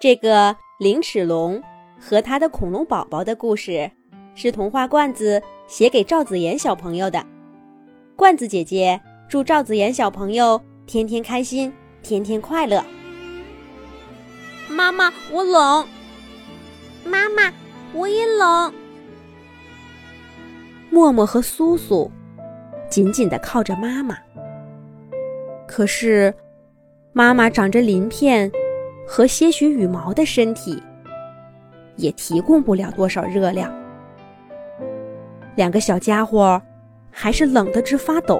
这个灵齿龙和他的恐龙宝宝的故事，是童话罐子写给赵子妍小朋友的。罐子姐姐祝赵子妍小朋友天天开心，天天快乐。妈妈，我冷。妈妈，我也冷。默默和苏苏紧紧的靠着妈妈，可是妈妈长着鳞片和些许羽毛的身体，也提供不了多少热量。两个小家伙还是冷得直发抖。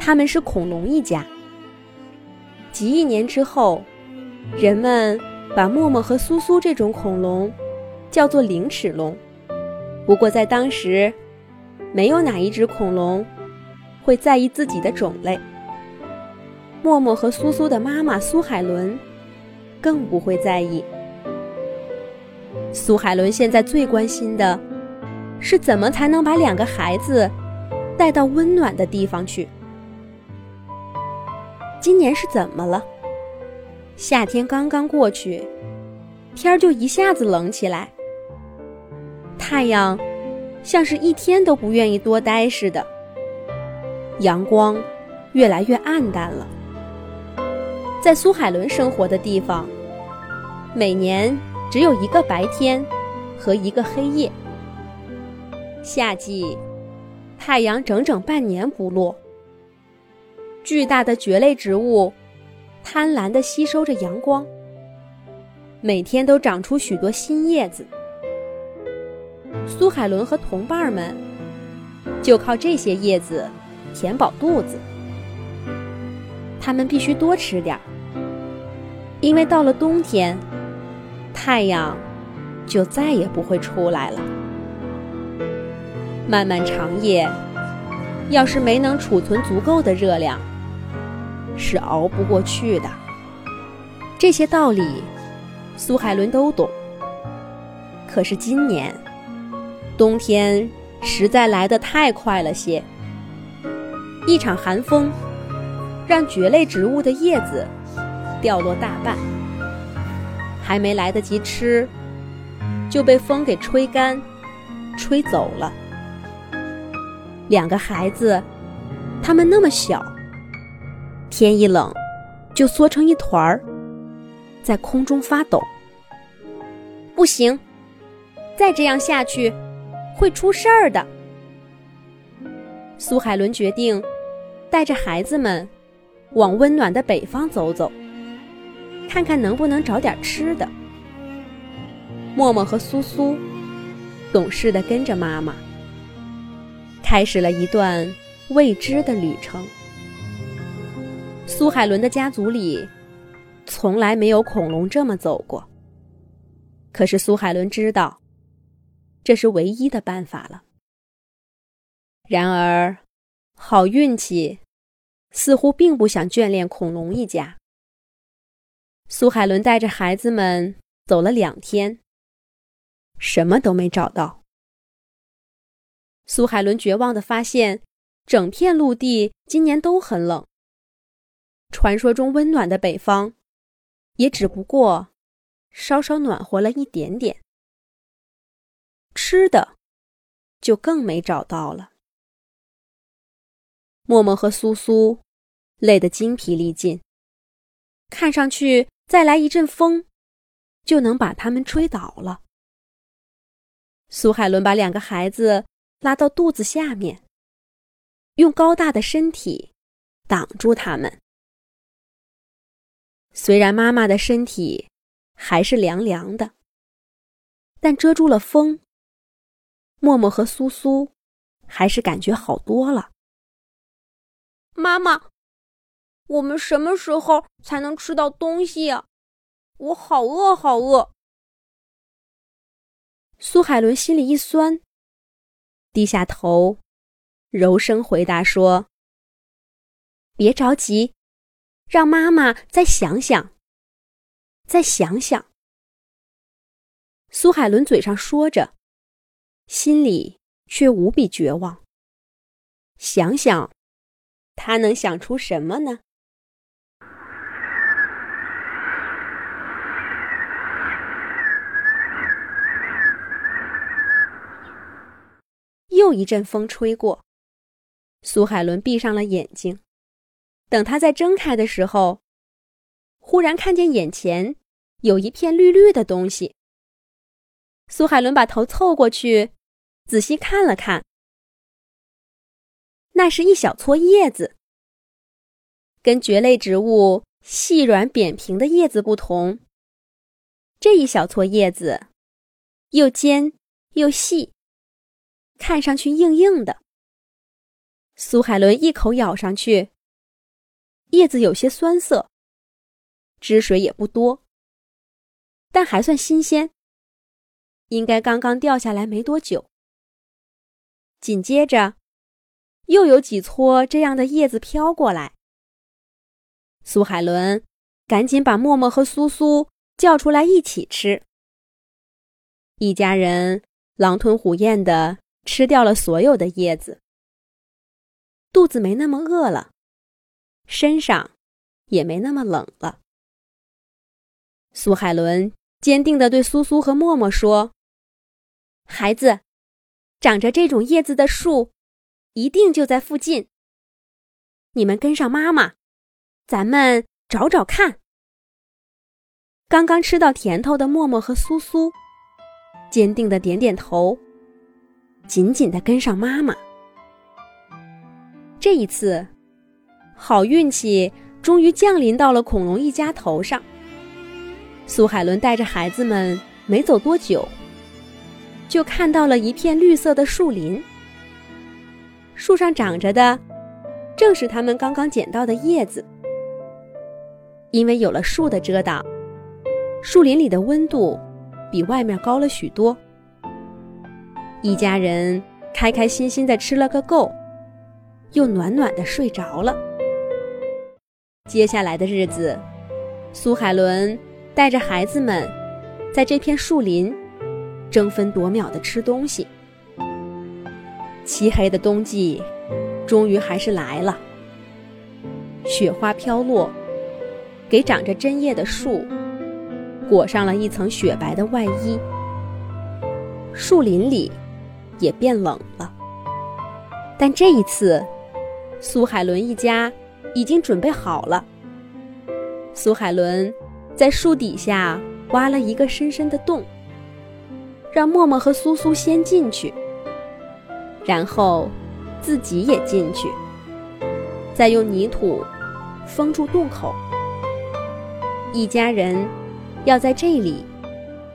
他们是恐龙一家。几亿年之后，人们把默默和苏苏这种恐龙叫做灵齿龙。不过在当时，没有哪一只恐龙会在意自己的种类。默默和苏苏的妈妈苏海伦更不会在意。苏海伦现在最关心的是怎么才能把两个孩子带到温暖的地方去。今年是怎么了？夏天刚刚过去，天儿就一下子冷起来。太阳像是一天都不愿意多待似的，阳光越来越暗淡了。在苏海伦生活的地方，每年只有一个白天和一个黑夜。夏季，太阳整整半年不落。巨大的蕨类植物贪婪地吸收着阳光，每天都长出许多新叶子。苏海伦和同伴们就靠这些叶子填饱肚子。他们必须多吃点儿，因为到了冬天，太阳就再也不会出来了。漫漫长夜，要是没能储存足够的热量，是熬不过去的。这些道理，苏海伦都懂。可是今年。冬天实在来得太快了些，一场寒风让蕨类植物的叶子掉落大半，还没来得及吃，就被风给吹干、吹走了。两个孩子，他们那么小，天一冷就缩成一团儿，在空中发抖。不行，再这样下去。会出事儿的。苏海伦决定带着孩子们往温暖的北方走走，看看能不能找点吃的。默默和苏苏懂事的跟着妈妈，开始了一段未知的旅程。苏海伦的家族里从来没有恐龙这么走过，可是苏海伦知道。这是唯一的办法了。然而，好运气似乎并不想眷恋恐龙一家。苏海伦带着孩子们走了两天，什么都没找到。苏海伦绝望的发现，整片陆地今年都很冷。传说中温暖的北方，也只不过稍稍暖和了一点点。吃的，就更没找到了。默默和苏苏累得精疲力尽，看上去再来一阵风，就能把他们吹倒了。苏海伦把两个孩子拉到肚子下面，用高大的身体挡住他们。虽然妈妈的身体还是凉凉的，但遮住了风。默默和苏苏还是感觉好多了。妈妈，我们什么时候才能吃到东西呀？我好饿，好饿。苏海伦心里一酸，低下头，柔声回答说：“别着急，让妈妈再想想，再想想。”苏海伦嘴上说着。心里却无比绝望。想想，他能想出什么呢？又一阵风吹过，苏海伦闭上了眼睛。等他再睁开的时候，忽然看见眼前有一片绿绿的东西。苏海伦把头凑过去，仔细看了看，那是一小撮叶子。跟蕨类植物细软扁平的叶子不同，这一小撮叶子又尖又细，看上去硬硬的。苏海伦一口咬上去。叶子有些酸涩，汁水也不多，但还算新鲜，应该刚刚掉下来没多久。紧接着，又有几撮这样的叶子飘过来。苏海伦赶紧把默默和苏苏叫出来一起吃。一家人狼吞虎咽的吃掉了所有的叶子，肚子没那么饿了。身上也没那么冷了。苏海伦坚定地对苏苏和默默说：“孩子，长着这种叶子的树，一定就在附近。你们跟上妈妈，咱们找找看。”刚刚吃到甜头的默默和苏苏，坚定地点点头，紧紧的跟上妈妈。这一次。好运气终于降临到了恐龙一家头上。苏海伦带着孩子们没走多久，就看到了一片绿色的树林。树上长着的，正是他们刚刚捡到的叶子。因为有了树的遮挡，树林里的温度比外面高了许多。一家人开开心心的吃了个够，又暖暖的睡着了。接下来的日子，苏海伦带着孩子们在这片树林争分夺秒的吃东西。漆黑的冬季终于还是来了，雪花飘落，给长着针叶的树裹上了一层雪白的外衣。树林里也变冷了，但这一次，苏海伦一家。已经准备好了。苏海伦在树底下挖了一个深深的洞，让默默和苏苏先进去，然后自己也进去，再用泥土封住洞口。一家人要在这里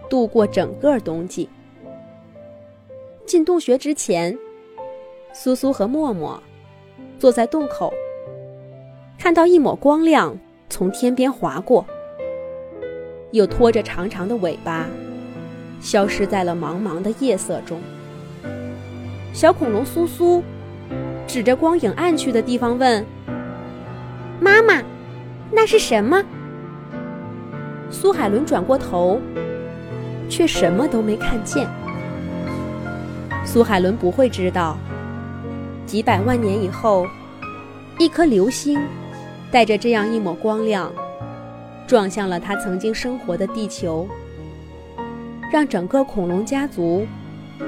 度过整个冬季。进洞穴之前，苏苏和默默坐在洞口。看到一抹光亮从天边划过，又拖着长长的尾巴，消失在了茫茫的夜色中。小恐龙苏苏指着光影暗去的地方问：“妈妈，那是什么？”苏海伦转过头，却什么都没看见。苏海伦不会知道，几百万年以后，一颗流星。带着这样一抹光亮，撞向了他曾经生活的地球，让整个恐龙家族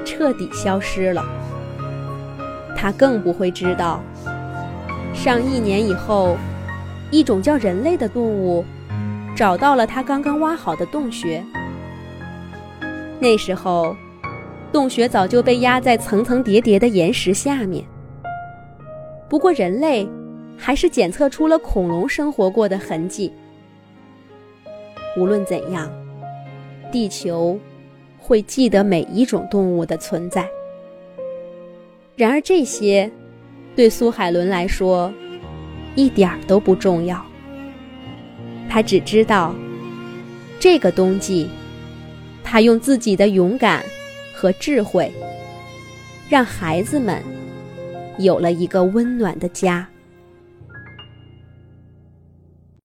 彻底消失了。他更不会知道，上亿年以后，一种叫人类的动物找到了他刚刚挖好的洞穴。那时候，洞穴早就被压在层层叠叠的岩石下面。不过，人类。还是检测出了恐龙生活过的痕迹。无论怎样，地球会记得每一种动物的存在。然而，这些对苏海伦来说一点儿都不重要。他只知道，这个冬季，他用自己的勇敢和智慧，让孩子们有了一个温暖的家。